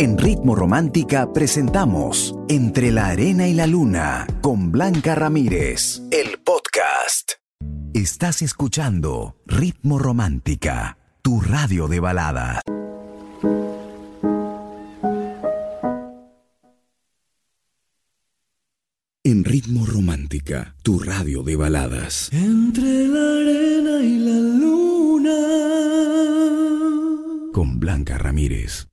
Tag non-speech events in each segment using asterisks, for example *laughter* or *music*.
En Ritmo Romántica presentamos Entre la Arena y la Luna con Blanca Ramírez, el podcast. Estás escuchando Ritmo Romántica, tu radio de baladas. En Ritmo Romántica, tu radio de baladas. Entre la arena y la luna. Con Blanca Ramírez.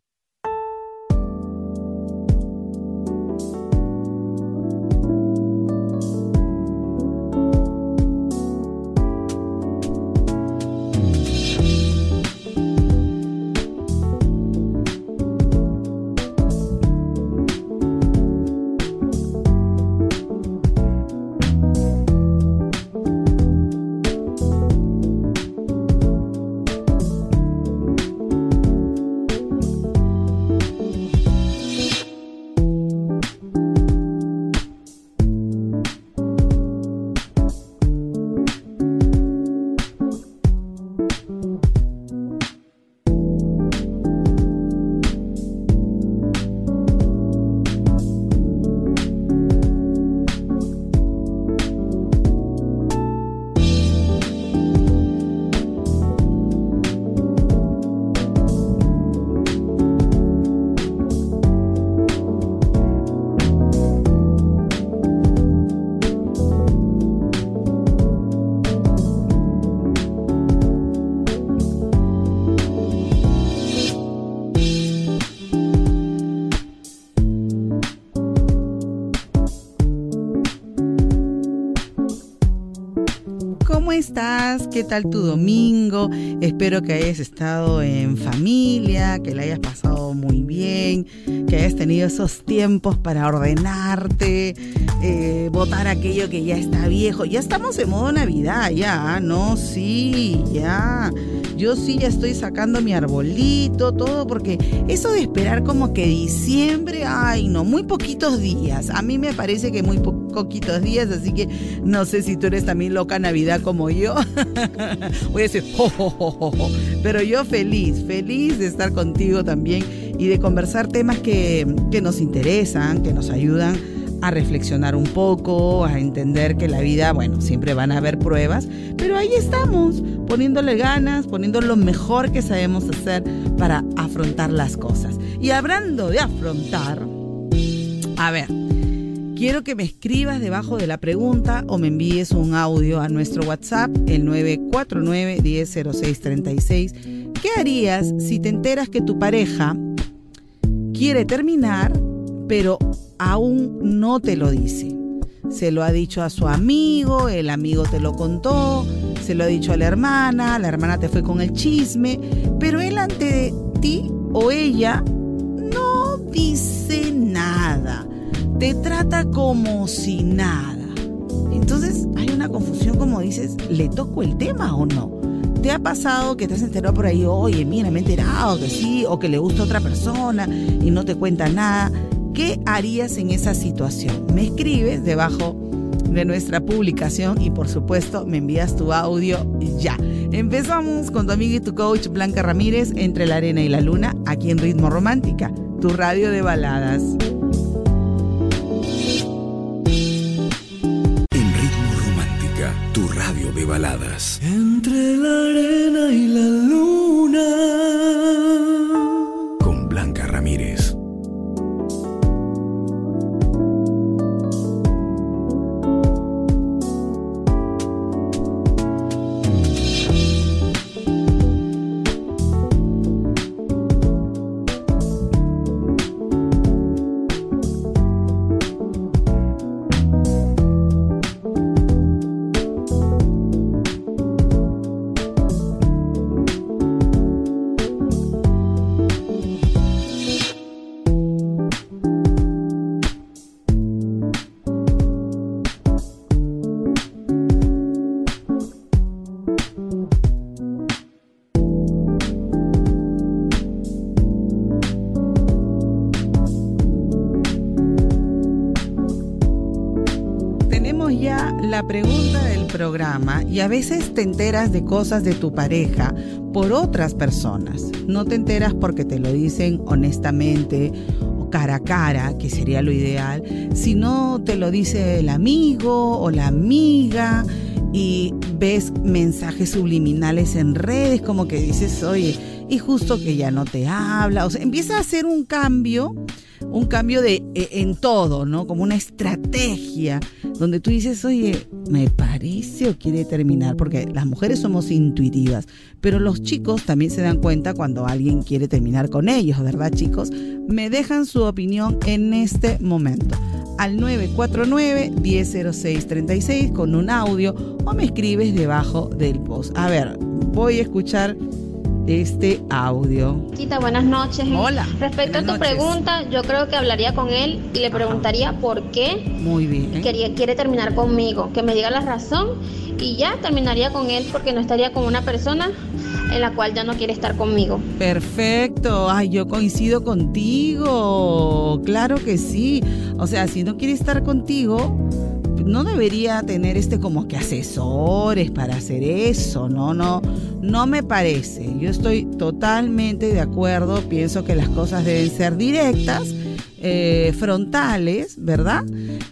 ¿Qué tal tu domingo? Espero que hayas estado en familia, que la hayas pasado muy bien, que hayas tenido esos tiempos para ordenarte, eh, votar aquello que ya está viejo. Ya estamos en modo Navidad, ya, ¿no? Sí, ya. Yo sí ya estoy sacando mi arbolito, todo, porque eso de esperar como que diciembre, ay, no, muy poquitos días. A mí me parece que muy poquitos días, así que no sé si tú eres también loca Navidad como yo. *laughs* Voy a decir, pero yo feliz, feliz de estar contigo también y de conversar temas que, que nos interesan, que nos ayudan a reflexionar un poco, a entender que la vida, bueno, siempre van a haber pruebas, pero ahí estamos, poniéndole ganas, poniendo lo mejor que sabemos hacer para afrontar las cosas. Y hablando de afrontar, a ver, quiero que me escribas debajo de la pregunta o me envíes un audio a nuestro WhatsApp, el 949 100636. ¿Qué harías si te enteras que tu pareja quiere terminar, pero aún no te lo dice. Se lo ha dicho a su amigo, el amigo te lo contó, se lo ha dicho a la hermana, la hermana te fue con el chisme, pero él ante ti o ella no dice nada, te trata como si nada. Entonces hay una confusión como dices, ¿le toco el tema o no? ¿Te ha pasado que te has enterado por ahí, oye, mira, me he enterado que sí, o que le gusta otra persona y no te cuenta nada? ¿Qué harías en esa situación? Me escribes debajo de nuestra publicación y por supuesto me envías tu audio ya. Empezamos con tu amiga y tu coach Blanca Ramírez entre la arena y la luna aquí en Ritmo Romántica, tu radio de baladas. En Ritmo Romántica, tu radio de baladas. Entre la arena y la luna. Y a veces te enteras de cosas de tu pareja por otras personas. No te enteras porque te lo dicen honestamente o cara a cara, que sería lo ideal, sino te lo dice el amigo o la amiga y ves mensajes subliminales en redes como que dices, oye, y justo que ya no te habla, o sea, empieza a hacer un cambio un cambio de e, en todo, ¿no? Como una estrategia donde tú dices, oye, me parece o quiere terminar, porque las mujeres somos intuitivas, pero los chicos también se dan cuenta cuando alguien quiere terminar con ellos, ¿verdad, chicos? Me dejan su opinión en este momento al 949-100636 con un audio o me escribes debajo del post. A ver, voy a escuchar este audio. Quita, buenas noches. Hola. Respecto a tu pregunta, yo creo que hablaría con él y le preguntaría por qué Muy bien. quería, quiere terminar conmigo, que me diga la razón y ya terminaría con él porque no estaría con una persona en la cual ya no quiere estar conmigo. Perfecto, ay, yo coincido contigo, claro que sí. O sea, si no quiere estar contigo, no debería tener este como que asesores para hacer eso, no, no, no me parece. Yo estoy totalmente de acuerdo, pienso que las cosas deben ser directas. Eh, frontales, ¿verdad?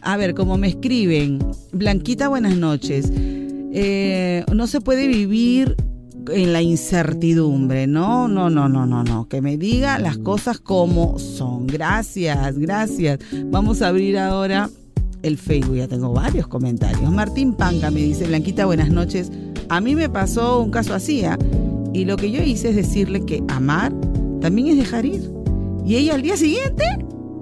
A ver, como me escriben, Blanquita, buenas noches. Eh, no se puede vivir en la incertidumbre, no, no, no, no, no, no, que me diga las cosas como son. Gracias, gracias. Vamos a abrir ahora el Facebook, ya tengo varios comentarios. Martín Panca me dice, Blanquita, buenas noches. A mí me pasó un caso así, ¿ah? y lo que yo hice es decirle que amar también es dejar ir. Y ella al día siguiente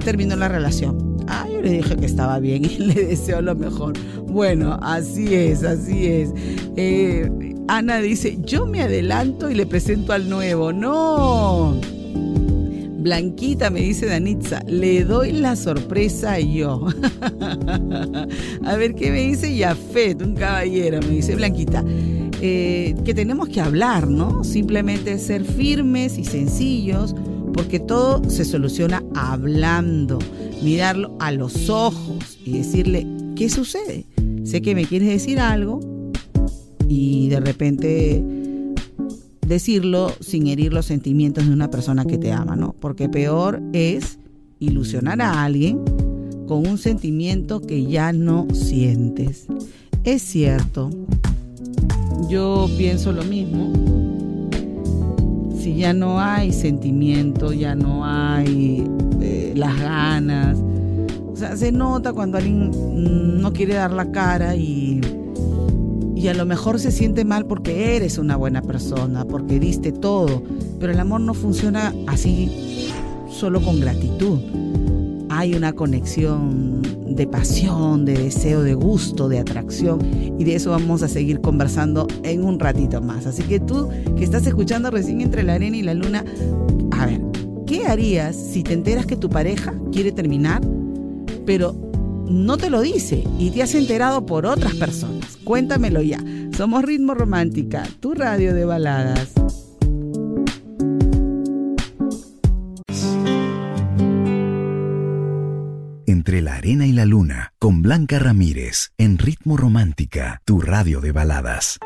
terminó la relación. Ah, yo le dije que estaba bien *laughs* y le deseo lo mejor. Bueno, así es, así es. Eh, Ana dice, yo me adelanto y le presento al nuevo. No. Blanquita, me dice Danitza, le doy la sorpresa yo. *laughs* a ver qué me dice Yafet, un caballero, me dice Blanquita. Eh, que tenemos que hablar, ¿no? Simplemente ser firmes y sencillos, porque todo se soluciona hablando, mirarlo a los ojos y decirle, ¿qué sucede? Sé que me quieres decir algo y de repente decirlo sin herir los sentimientos de una persona que te ama, ¿no? Porque peor es ilusionar a alguien con un sentimiento que ya no sientes. Es cierto, yo pienso lo mismo. Si ya no hay sentimiento, ya no hay eh, las ganas. O sea, se nota cuando alguien no quiere dar la cara y y a lo mejor se siente mal porque eres una buena persona, porque diste todo, pero el amor no funciona así solo con gratitud. Hay una conexión de pasión, de deseo, de gusto, de atracción y de eso vamos a seguir conversando en un ratito más. Así que tú que estás escuchando recién entre la arena y la luna, a ver, ¿qué harías si te enteras que tu pareja quiere terminar, pero no te lo dice y te has enterado por otras personas. Cuéntamelo ya. Somos Ritmo Romántica, tu radio de baladas. Entre la arena y la luna, con Blanca Ramírez, en Ritmo Romántica, tu radio de baladas.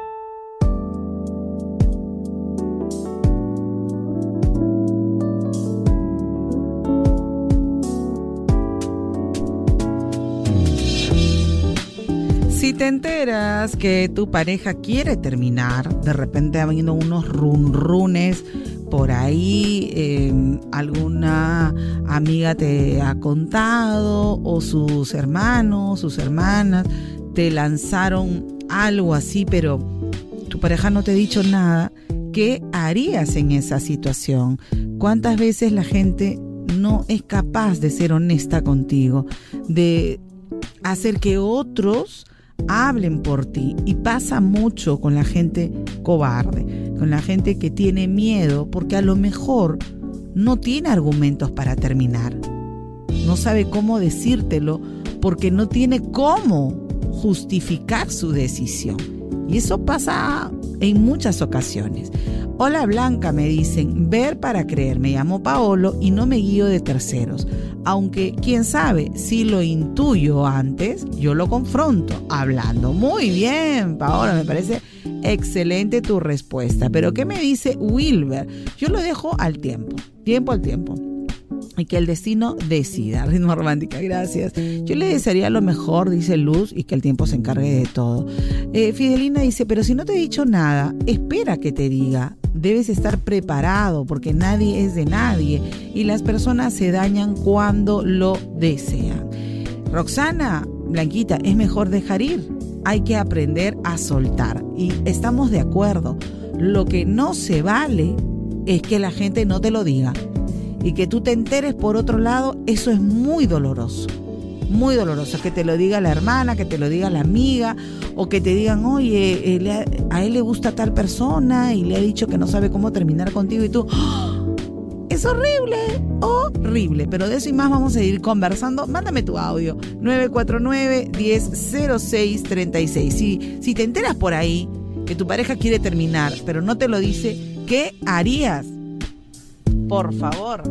Te enteras que tu pareja quiere terminar, de repente ha venido unos runrunes por ahí, em, alguna amiga te ha contado o sus hermanos, sus hermanas te lanzaron algo así, pero tu pareja no te ha dicho nada, ¿qué harías en esa situación? ¿Cuántas veces la gente no es capaz de ser honesta contigo, de hacer que otros hablen por ti. Y pasa mucho con la gente cobarde, con la gente que tiene miedo porque a lo mejor no tiene argumentos para terminar. No sabe cómo decírtelo porque no tiene cómo justificar su decisión. Y eso pasa en muchas ocasiones. Hola Blanca, me dicen, ver para creer. Me llamo Paolo y no me guío de terceros. Aunque, quién sabe, si lo intuyo antes, yo lo confronto hablando. Muy bien, Paolo, me parece excelente tu respuesta. Pero, ¿qué me dice Wilber? Yo lo dejo al tiempo, tiempo al tiempo y que el destino decida. *laughs* Ritmo romántica, gracias. Yo le desearía lo mejor, dice Luz, y que el tiempo se encargue de todo. Eh, Fidelina dice, pero si no te he dicho nada, espera que te diga. Debes estar preparado porque nadie es de nadie y las personas se dañan cuando lo desean. Roxana, Blanquita, es mejor dejar ir. Hay que aprender a soltar. Y estamos de acuerdo. Lo que no se vale es que la gente no te lo diga y que tú te enteres por otro lado, eso es muy doloroso. Muy doloroso, que te lo diga la hermana, que te lo diga la amiga, o que te digan, oye, eh, a él le gusta tal persona y le ha dicho que no sabe cómo terminar contigo y tú, ¡Ah! es horrible, horrible. Pero de eso y más vamos a seguir conversando. Mándame tu audio, 949-1006-36. Si, si te enteras por ahí que tu pareja quiere terminar, pero no te lo dice, ¿qué harías? Por favor.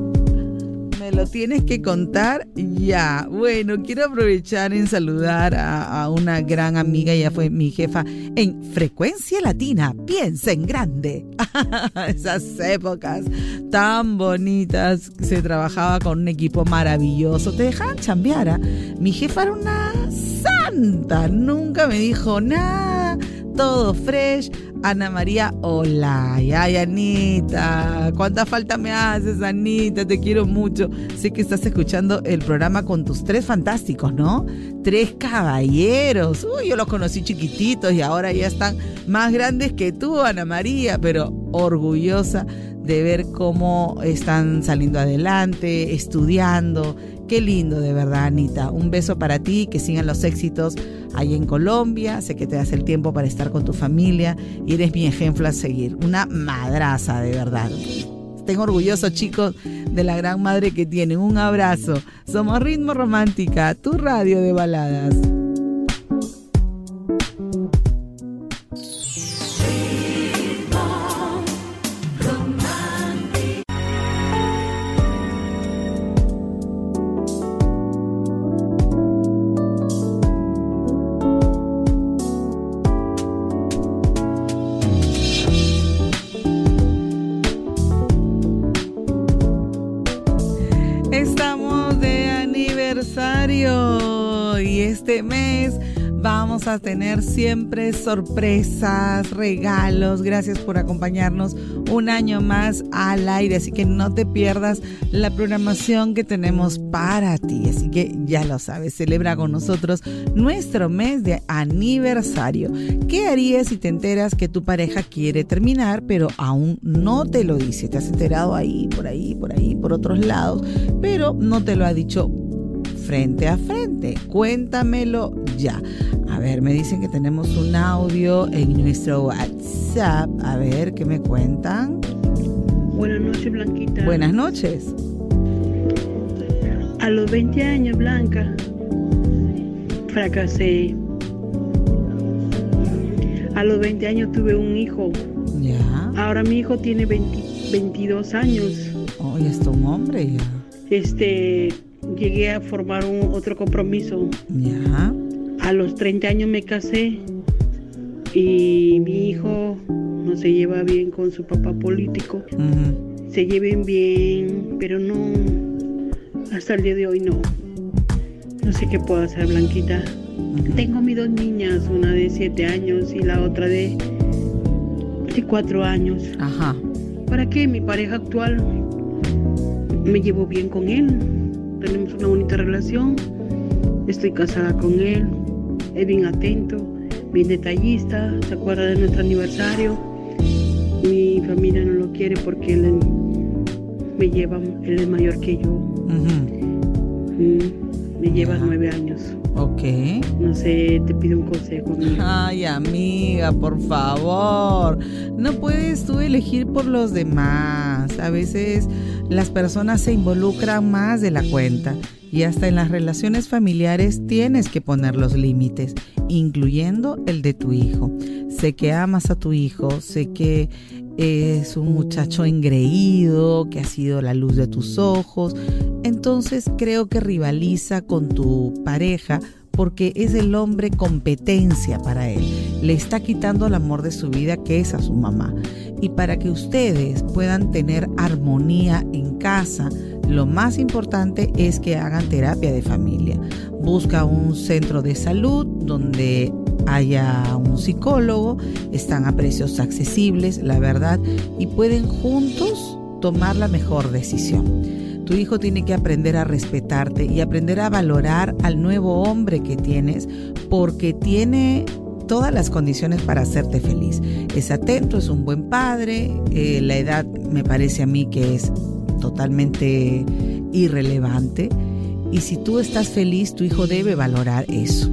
Me lo tienes que contar ya. Bueno, quiero aprovechar en saludar a, una gran amiga, ella fue mi jefa en Frecuencia Latina. Piensa en grande. *laughs* Esas épocas tan bonitas. Se trabajaba con un equipo maravilloso. Te dejaban chambear. ¿ah? Mi jefa era una santa. Nunca me dijo nada. Todo fresh Ana María hola. Ay, Anita, ¿cuánta falta me haces, Anita? Te quiero mucho. Sé que estás escuchando el programa con tus tres fantásticos, ¿no? Tres caballeros. Uy, yo los conocí chiquititos y ahora ya están más grandes que tú, Ana María, pero orgullosa de ver cómo están saliendo adelante, estudiando. Qué lindo, de verdad, Anita. Un beso para ti, que sigan los éxitos ahí en Colombia. Sé que te das el tiempo para estar con tu familia y eres mi ejemplo a seguir. Una madraza, de verdad. Estén orgullosos, chicos, de la gran madre que tienen. Un abrazo. Somos Ritmo Romántica, tu radio de baladas. Este mes vamos a tener siempre sorpresas, regalos. Gracias por acompañarnos un año más al aire. Así que no te pierdas la programación que tenemos para ti. Así que ya lo sabes, celebra con nosotros nuestro mes de aniversario. ¿Qué harías si te enteras que tu pareja quiere terminar, pero aún no te lo dice? Te has enterado ahí, por ahí, por ahí, por otros lados, pero no te lo ha dicho frente a frente. Cuéntamelo ya. A ver, me dicen que tenemos un audio en nuestro WhatsApp. A ver, ¿qué me cuentan? Buenas noches, Blanquita. Buenas noches. A los 20 años, Blanca, fracasé. A los 20 años tuve un hijo. Ya. Ahora mi hijo tiene 22 años. Oh, ya está un hombre ya. Este, llegué a formar un otro compromiso. Ya. A los 30 años me casé y mi hijo no se lleva bien con su papá político. Se lleven bien, pero no, hasta el día de hoy no. No sé qué puedo hacer, Blanquita. Tengo mis dos niñas, una de 7 años y la otra de, de 4 años. Ajá. ¿Para qué? Mi pareja actual me llevo bien con él tenemos una bonita relación, estoy casada con él, es bien atento, bien detallista, se acuerda de nuestro aniversario. Mi familia no lo quiere porque él me lleva, él es mayor que yo. Me lleva nueve años. Ok. No sé, te pido un consejo. Amiga. Ay, amiga, por favor. No puedes tú elegir por los demás. A veces las personas se involucran más de la cuenta y hasta en las relaciones familiares tienes que poner los límites, incluyendo el de tu hijo. Sé que amas a tu hijo, sé que es un muchacho engreído, que ha sido la luz de tus ojos. Entonces creo que rivaliza con tu pareja porque es el hombre competencia para él. Le está quitando el amor de su vida que es a su mamá. Y para que ustedes puedan tener armonía en casa, lo más importante es que hagan terapia de familia. Busca un centro de salud donde haya un psicólogo, están a precios accesibles, la verdad, y pueden juntos tomar la mejor decisión. Tu hijo tiene que aprender a respetarte y aprender a valorar al nuevo hombre que tienes porque tiene todas las condiciones para hacerte feliz. Es atento, es un buen padre, eh, la edad me parece a mí que es totalmente irrelevante y si tú estás feliz, tu hijo debe valorar eso.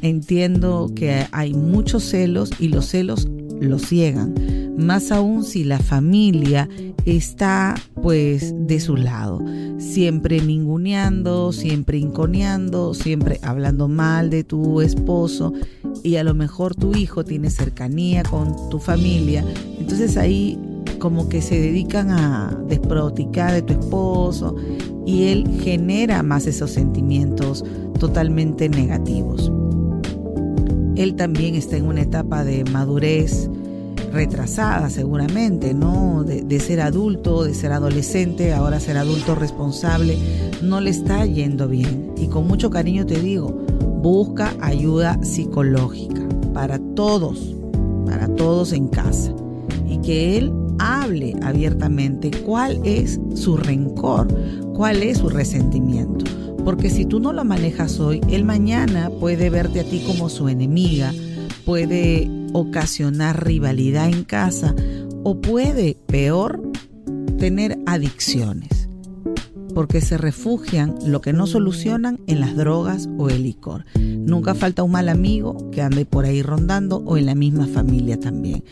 Entiendo que hay muchos celos y los celos lo ciegan, más aún si la familia está pues de su lado, siempre ninguneando, siempre inconeando, siempre hablando mal de tu esposo y a lo mejor tu hijo tiene cercanía con tu familia, entonces ahí como que se dedican a desproticar de tu esposo y él genera más esos sentimientos totalmente negativos. Él también está en una etapa de madurez retrasada seguramente, ¿no? De, ser adulto, de ser adolescente, ahora ser adulto responsable, no le está yendo bien. Y con mucho cariño te digo, busca ayuda psicológica para todos, para todos en casa. Y que él hable abiertamente cuál es su rencor, cuál es su resentimiento. Porque si tú no lo manejas hoy, él mañana puede verte a ti como su enemiga, puede ocasionar rivalidad en casa o puede, peor, tener adicciones. Porque se refugian lo que no solucionan en las drogas o el licor. Nunca falta un mal amigo que ande por ahí rondando o en la misma familia también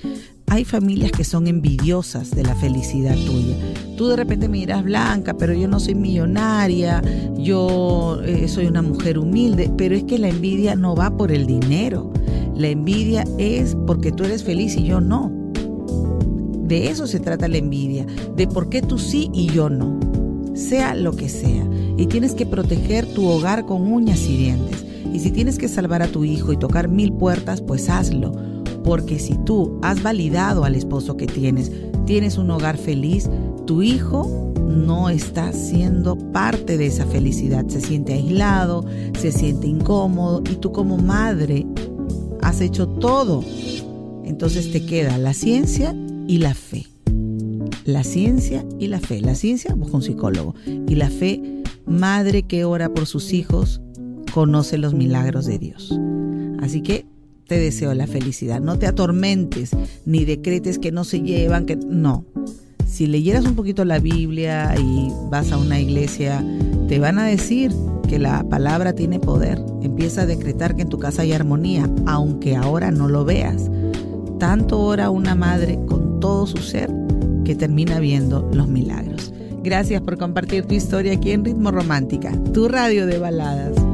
hay familias que son envidiosas de la felicidad tuya. Tú de repente me dirás, Blanca, pero yo no soy millonaria, yo eh, soy una mujer humilde, pero es que la envidia no va por el dinero. La envidia es porque tú eres feliz y yo no. De eso se trata la envidia, de por qué tú sí y yo no. Sea lo que sea. Y tienes que proteger tu hogar con uñas y dientes. Y si tienes que salvar a tu hijo y tocar mil puertas, pues hazlo porque si tú has validado al esposo que tienes, tienes un hogar feliz, tu hijo no está siendo parte de esa felicidad. Se siente aislado, se siente incómodo y tú como madre has hecho todo. Entonces te queda la ciencia y la fe. La ciencia y la fe. La ciencia, busca un psicólogo. Y la fe, madre que ora por sus hijos, conoce los milagros de Dios. Así que te deseo la felicidad. No te atormentes ni decretes que no se llevan, que no. Si leyeras un poquito la Biblia y vas a una iglesia, te van a decir que la palabra tiene poder. Empieza a decretar que en tu casa hay armonía, aunque ahora no lo veas. Tanto ora una madre con todo su ser que termina viendo los milagros. Gracias por compartir tu historia aquí en Ritmo Romántica, tu radio de baladas.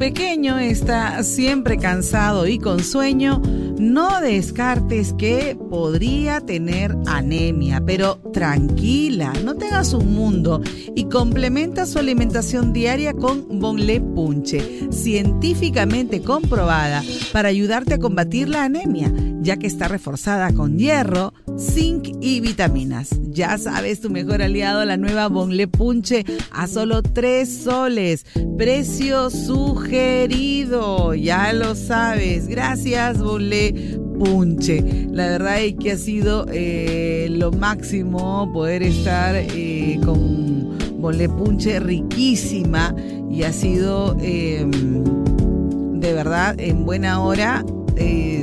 Pequeño está siempre cansado y con sueño, no descartes que podría tener anemia, pero tranquila, no te hagas un mundo y complementa su alimentación diaria con Bonle Punche, científicamente comprobada para ayudarte a combatir la anemia, ya que está reforzada con hierro, zinc y vitaminas. Ya sabes, tu mejor aliado, la nueva Bonle Punche, a solo 3 soles. Precio sugerido, ya lo sabes. Gracias, Bonle Punche. La verdad es que ha sido eh, lo máximo poder estar eh, con punche riquísima y ha sido em, de verdad en buena hora em,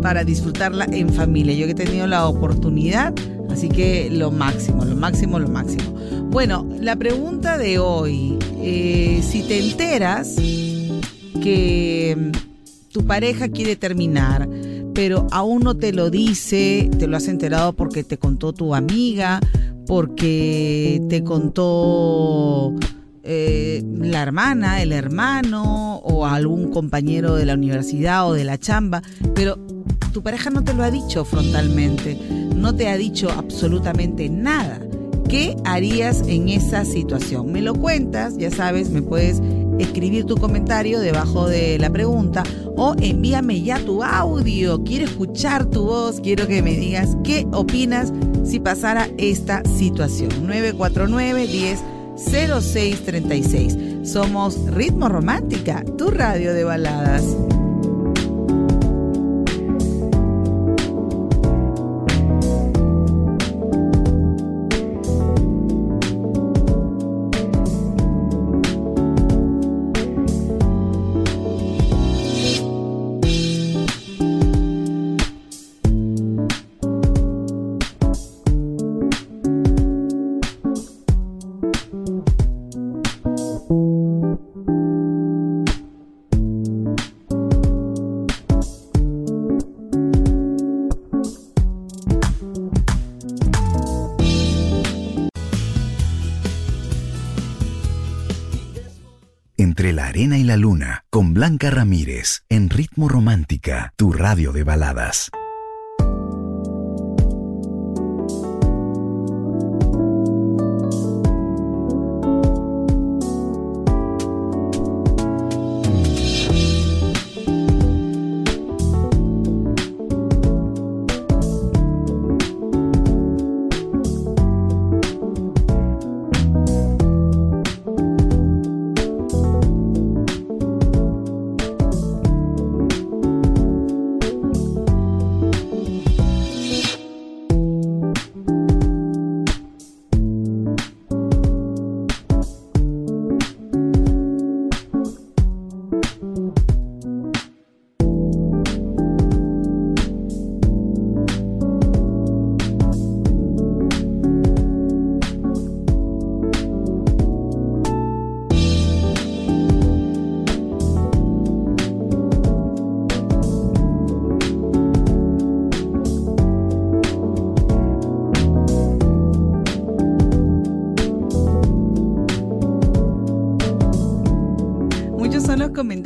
para disfrutarla en familia. Yo que he tenido la oportunidad, así que lo máximo, lo máximo, lo máximo. Bueno, la pregunta de hoy, eh, si te enteras que em, tu pareja quiere terminar, pero aún no te lo dice, te lo has enterado porque te contó tu amiga, porque te contó eh, la hermana, el hermano o algún compañero de la universidad o de la chamba, pero tu pareja no te lo ha dicho frontalmente, no te ha dicho absolutamente nada. ¿Qué harías en esa situación? Me lo cuentas, ya sabes, me puedes escribir tu comentario debajo de la pregunta o envíame ya tu audio. Quiero escuchar tu voz, quiero que me digas qué opinas si pasara esta situación. 949 10 0636. Somos Ritmo Romántica, tu radio de baladas. Ramírez en Ritmo Romántica, tu radio de baladas.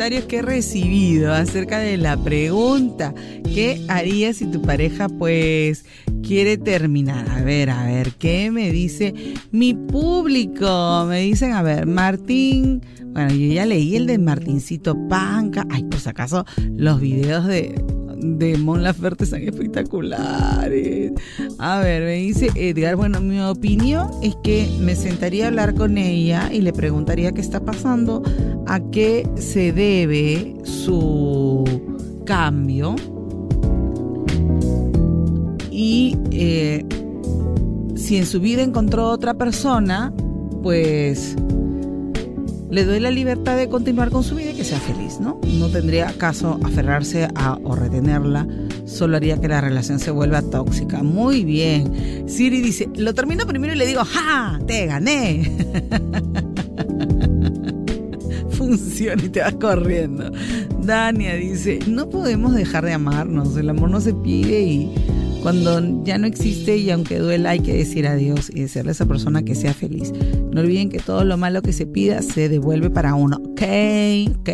Que he recibido acerca de la pregunta, ¿qué harías si tu pareja pues quiere terminar? A ver, a ver, ¿qué me dice mi público? Me dicen, a ver, Martín, bueno, yo ya leí el de Martincito Panca, ay, si acaso los videos de de Mon Laferte son espectaculares. A ver, me dice Edgar, bueno, mi opinión es que me sentaría a hablar con ella y le preguntaría qué está pasando, a qué se debe su cambio. Y eh, si en su vida encontró otra persona, pues le doy la libertad de continuar con su vida y que sea feliz, ¿no? No tendría caso aferrarse a o retenerla, solo haría que la relación se vuelva tóxica. Muy bien. Siri dice, lo termino primero y le digo, ¡ja! ¡Te gané! *laughs* Y te vas corriendo. Dania dice, no podemos dejar de amarnos, el amor no se pide y cuando ya no existe y aunque duela hay que decir adiós y decirle a esa persona que sea feliz. No olviden que todo lo malo que se pida se devuelve para uno. Ok, ok.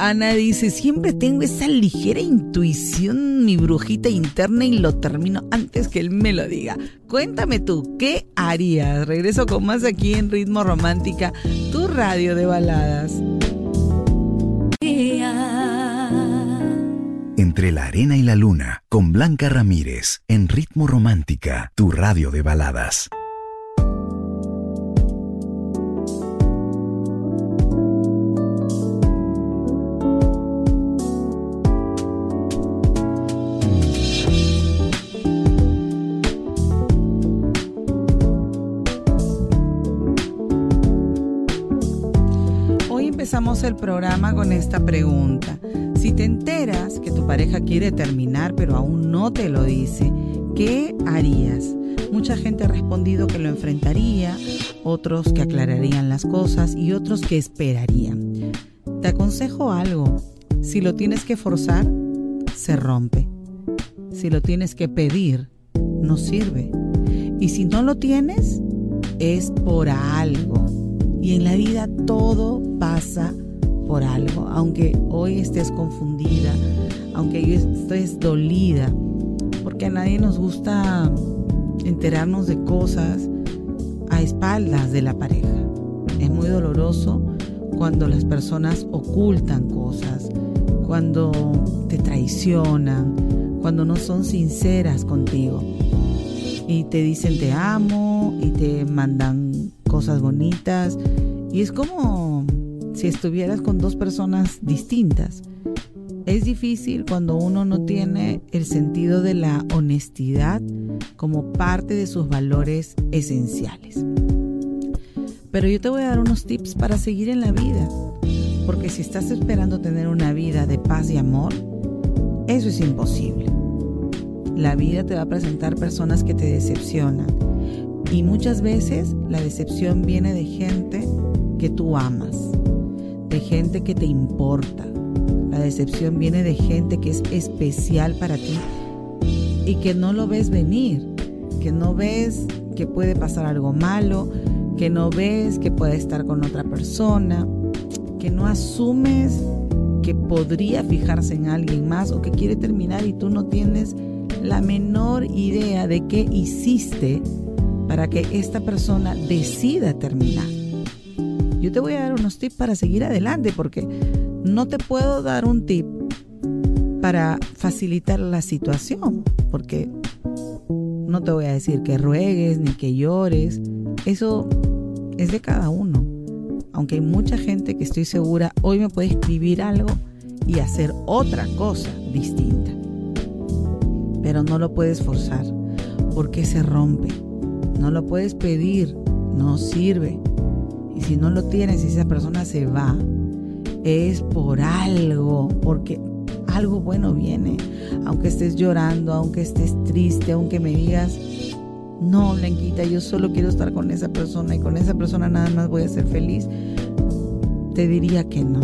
Ana dice, siempre tengo esa ligera intuición, mi brujita interna, y lo termino antes que él me lo diga. Cuéntame tú, ¿qué harías? Regreso con más aquí en Ritmo Romántica, tu radio de baladas. Entre la arena y la luna, con Blanca Ramírez, en Ritmo Romántica, tu radio de baladas. Programa con esta pregunta. Si te enteras que tu pareja quiere terminar pero aún no te lo dice, ¿qué harías? Mucha gente ha respondido que lo enfrentaría, otros que aclararían las cosas y otros que esperarían. Te aconsejo algo, si lo tienes que forzar, se rompe. Si lo tienes que pedir, no sirve. Y si no lo tienes, es por algo. Y en la vida todo pasa por algo. Aunque hoy estés confundida, aunque hoy estés dolida, porque a nadie nos gusta enterarnos de cosas a espaldas de la pareja. Es muy doloroso cuando las personas ocultan cosas, cuando te traicionan, cuando no son sinceras contigo. Y te dicen te amo y te mandan cosas bonitas. Y es como si estuvieras con dos personas distintas. Es difícil cuando uno no tiene el sentido de la honestidad como parte de sus valores esenciales. Pero yo te voy a dar unos tips para seguir en la vida. Porque si estás esperando tener una vida de paz y amor, eso es imposible. La vida te va a presentar personas que te decepcionan. Y muchas veces la decepción viene de gente que tú amas, gente que te importa. La decepción viene de gente que es especial para ti y que no lo ves venir, que no ves que puede pasar algo malo, que no ves que puede estar con otra persona, que no asumes que podría fijarse en alguien más o que quiere terminar y tú no tienes la menor idea de qué hiciste para que esta persona decida terminar. Yo te voy a dar unos tips para seguir adelante porque no te puedo dar un tip para facilitar la situación, porque no te voy a decir que ruegues ni que llores, eso es de cada uno. Aunque hay mucha gente que estoy segura hoy me puede escribir algo y hacer otra cosa distinta. Pero no lo puedes forzar porque se rompe. No lo puedes pedir, no sirve. Y si no lo tienes y esa persona se va, es por algo, porque algo bueno viene. Aunque estés llorando, aunque estés triste, aunque me digas, no, Blanquita, yo solo quiero estar con esa persona y con esa persona nada más voy a ser feliz, te diría que no.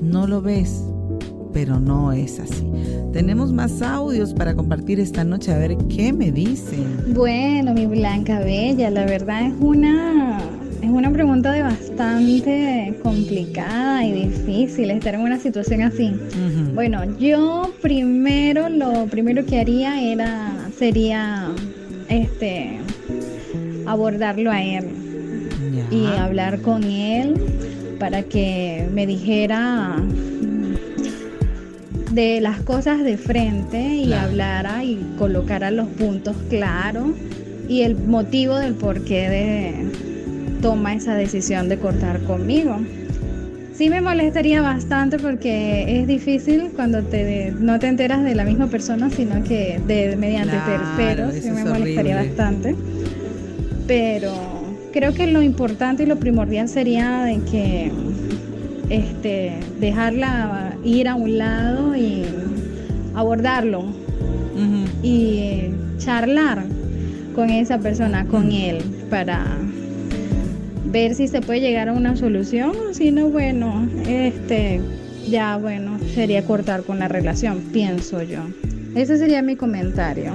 No lo ves, pero no es así. Tenemos más audios para compartir esta noche, a ver qué me dicen. Bueno, mi Blanca Bella, la verdad es una es una pregunta de bastante complicada y difícil estar en una situación así. Bueno, yo primero lo primero que haría era sería este abordarlo a él y hablar con él para que me dijera de las cosas de frente y hablara y colocara los puntos claros y el motivo del porqué de toma esa decisión de cortar conmigo. Sí me molestaría bastante porque es difícil cuando te, no te enteras de la misma persona, sino que de mediante terceros. Sí me molestaría bastante. Pero creo que lo importante y lo primordial sería de que este, dejarla ir a un lado y abordarlo y charlar con esa persona, con él, para ver si se puede llegar a una solución, si no, bueno, este, ya bueno, sería cortar con la relación, pienso yo. Ese sería mi comentario.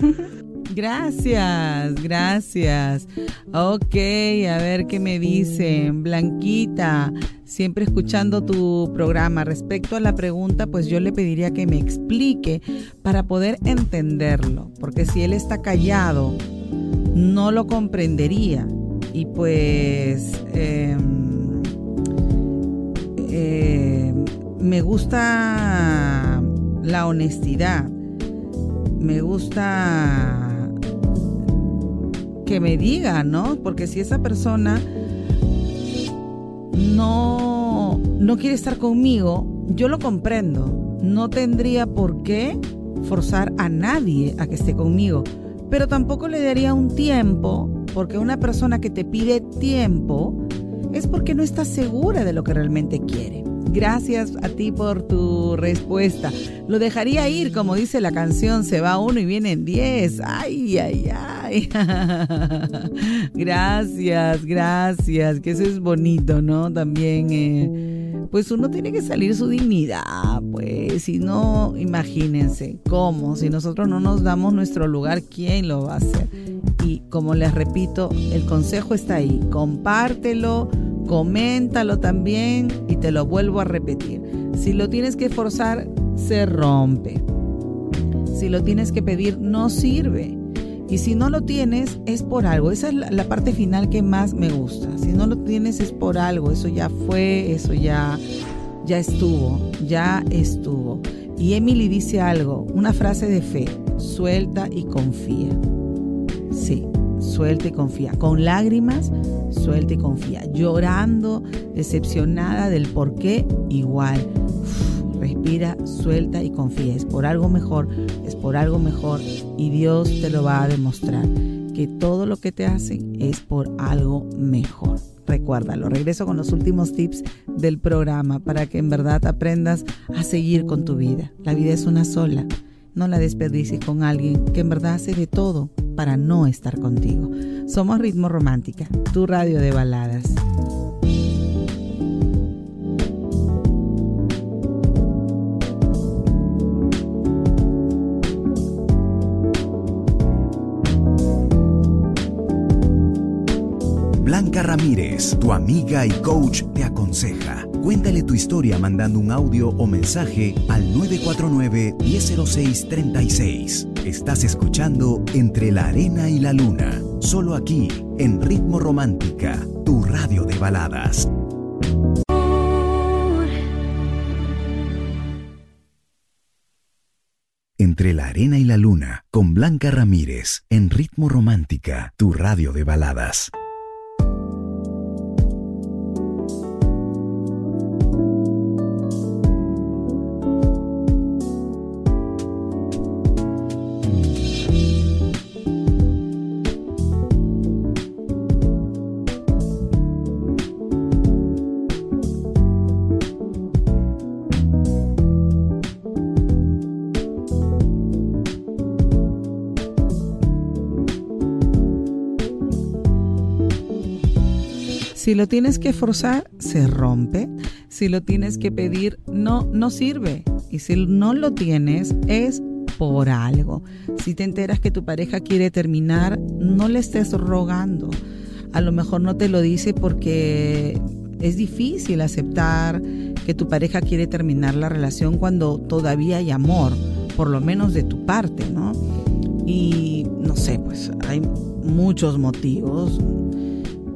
*laughs* Gracias, gracias. Ok, a ver qué me dicen. Blanquita, siempre escuchando tu programa. Respecto a la pregunta, pues yo le pediría que me explique para poder entenderlo, porque si él está callado, no lo comprendería y pues em, em, me gusta la honestidad, me gusta que me diga, ¿no? Porque si esa persona no, no quiere estar conmigo, yo lo comprendo. No tendría por qué forzar a nadie a que esté conmigo, pero tampoco le daría un tiempo porque una persona que te pide tiempo es porque no está segura de lo que realmente quiere. Gracias a ti por tu respuesta. Lo dejaría ir, como dice la canción, se va uno y vienen diez. Ay, ay, ay. *laughs* gracias, gracias, que eso es bonito, ¿no? También, eh, pues uno tiene que salir su dignidad, pues, si no, imagínense, ¿cómo? Si nosotros no nos damos nuestro lugar, ¿quién lo va a hacer? Y como les repito, el consejo está ahí, compártelo coméntalo también y te lo vuelvo a repetir. Si lo tienes que forzar, se rompe. Si lo tienes que pedir, no sirve. Y si no lo tienes, es por algo. Esa es la, parte final que más me gusta. Si no lo tienes, es por algo. Eso ya fue, eso ya, ya estuvo, ya estuvo. Y Emily dice algo, una frase de fe, suelta y confía. Sí, suelta y confía. Con lágrimas, suelta y confía. Llorando, decepcionada del por qué, igual. respira, suelta y confía. Es por algo mejor, por algo mejor y Dios te lo va a demostrar. Que todo lo que te hace es por algo mejor. Recuérdalo, regreso con los últimos tips del programa para que en verdad aprendas a seguir con tu vida. La vida es una sola. No la desperdicies con alguien que en verdad hace de todo para no estar contigo. Somos Ritmo Romántica, tu radio de baladas. Ramírez, tu amiga y coach, te aconseja. Cuéntale tu historia mandando un audio o mensaje al 949-100636. Estás escuchando Entre la Arena y la Luna, solo aquí, en Ritmo Romántica, tu radio de baladas. Entre la Arena y la Luna, con Blanca Ramírez, en Ritmo Romántica, tu radio de baladas. Lo tienes que forzar, se rompe. Si lo tienes que pedir, no, no sirve. Y si no lo tienes, es por algo. Si te enteras que tu pareja quiere terminar, no le estés rogando. A lo mejor no te lo dice porque es difícil aceptar que tu pareja quiere terminar la relación cuando todavía hay amor, por lo menos de tu parte, ¿no? Y no sé, pues hay muchos motivos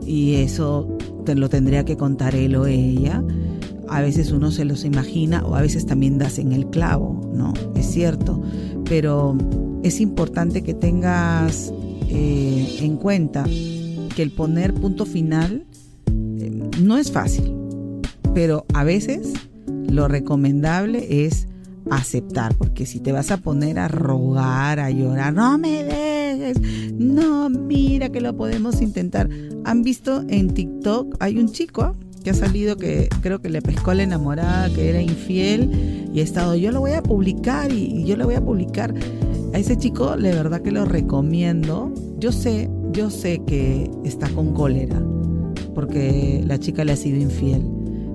y eso lo tendría que contar él o ella. A veces uno se los imagina o a veces también das en el clavo, ¿no? Es cierto, pero es importante que tengas eh, en cuenta que el poner punto final eh, no es fácil, pero a veces lo recomendable es aceptar, porque si te vas a poner a rogar, a llorar, no me no, mira que lo podemos intentar. Han visto en TikTok, hay un chico que ha salido que creo que le pescó la enamorada, que era infiel, y ha estado, yo lo voy a publicar y, yo lo voy a publicar. A ese chico, de verdad que lo recomiendo. Yo sé, yo sé que está con cólera, porque la chica le ha sido infiel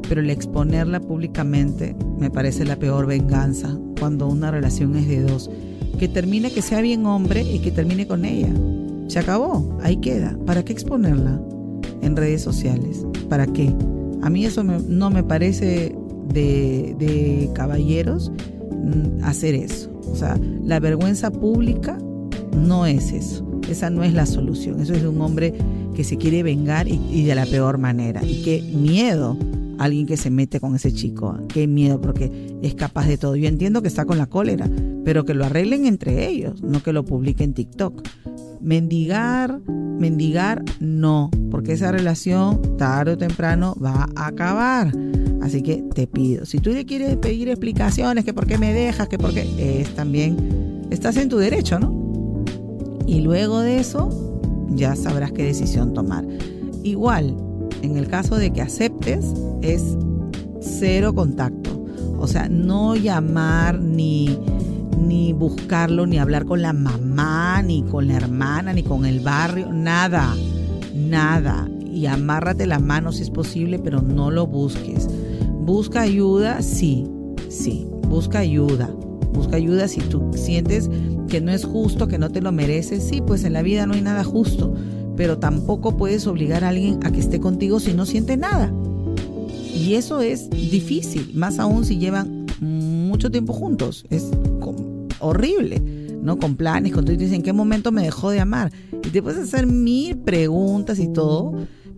pero el exponerla públicamente me parece la peor venganza cuando una relación es de dos. Que termine, que sea bien hombre y que termine con ella. Se acabó, ahí queda. ¿Para qué exponerla en redes sociales? ¿Para qué? A mí eso no me parece de, de caballeros mm, hacer eso. O sea, la vergüenza pública no es eso. Esa no es la solución. Eso es de un hombre que se quiere vengar y, y de la peor manera. Y qué miedo alguien que se mete con ese chico. Qué miedo, porque es capaz de todo. Yo entiendo que está con la cólera, pero que lo arreglen entre ellos, no que lo publiquen en TikTok. Mendigar, mendigar, no, porque esa relación tarde o temprano va a acabar. Así que te pido, si tú le quieres pedir explicaciones, que por qué me dejas, que por qué, es también, estás en tu derecho, ¿no? Y luego de eso, ya sabrás qué decisión tomar. Igual, en el caso de que aceptes, es cero contacto. O sea, no llamar ni, ni buscarlo, ni hablar con la mamá, ni con la hermana, ni con el barrio, nada, nada. Y amárrate la mano si es posible, pero no lo busques. Busca ayuda, sí, sí, busca ayuda. Busca ayuda si tú sientes que no es justo, que no te lo mereces. Sí, pues en la vida no hay nada justo, pero tampoco puedes obligar a alguien a que esté contigo si no siente nada. Y eso es difícil, más aún si llevan mucho tiempo juntos. Es horrible, ¿no? Con planes, con todo. Y dicen, ¿en qué momento me dejó de amar? Y te puedes hacer mil preguntas y todo,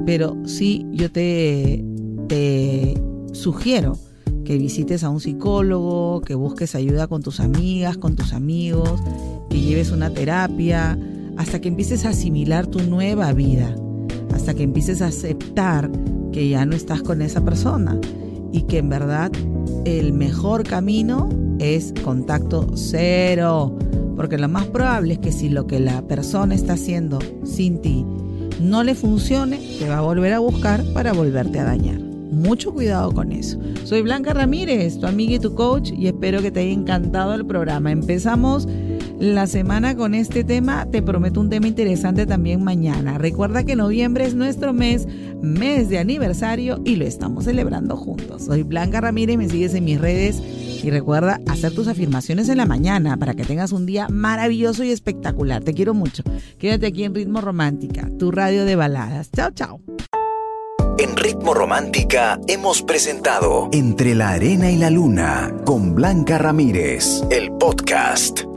pero sí, yo te, te sugiero que visites a un psicólogo, que busques ayuda con tus amigas, con tus amigos, que lleves una terapia, hasta que empieces a asimilar tu nueva vida, hasta que empieces a aceptar que ya no estás con esa persona y que en verdad el mejor camino es contacto cero, porque lo más probable es que si lo que la persona está haciendo sin ti no le funcione, te va a volver a buscar para volverte a dañar. Mucho cuidado con eso. Soy Blanca Ramírez, tu amiga y tu coach, y espero que te haya encantado el programa. Empezamos la semana con este tema. Te prometo un tema interesante también mañana. Recuerda que noviembre es nuestro mes, mes de aniversario, y lo estamos celebrando juntos. Soy Blanca Ramírez, me sigues en mis redes. Y recuerda hacer tus afirmaciones en la mañana para que tengas un día maravilloso y espectacular. Te quiero mucho. Quédate aquí en Ritmo Romántica, tu radio de baladas. Chao, chao. En Ritmo Romántica hemos presentado Entre la Arena y la Luna con Blanca Ramírez, el podcast.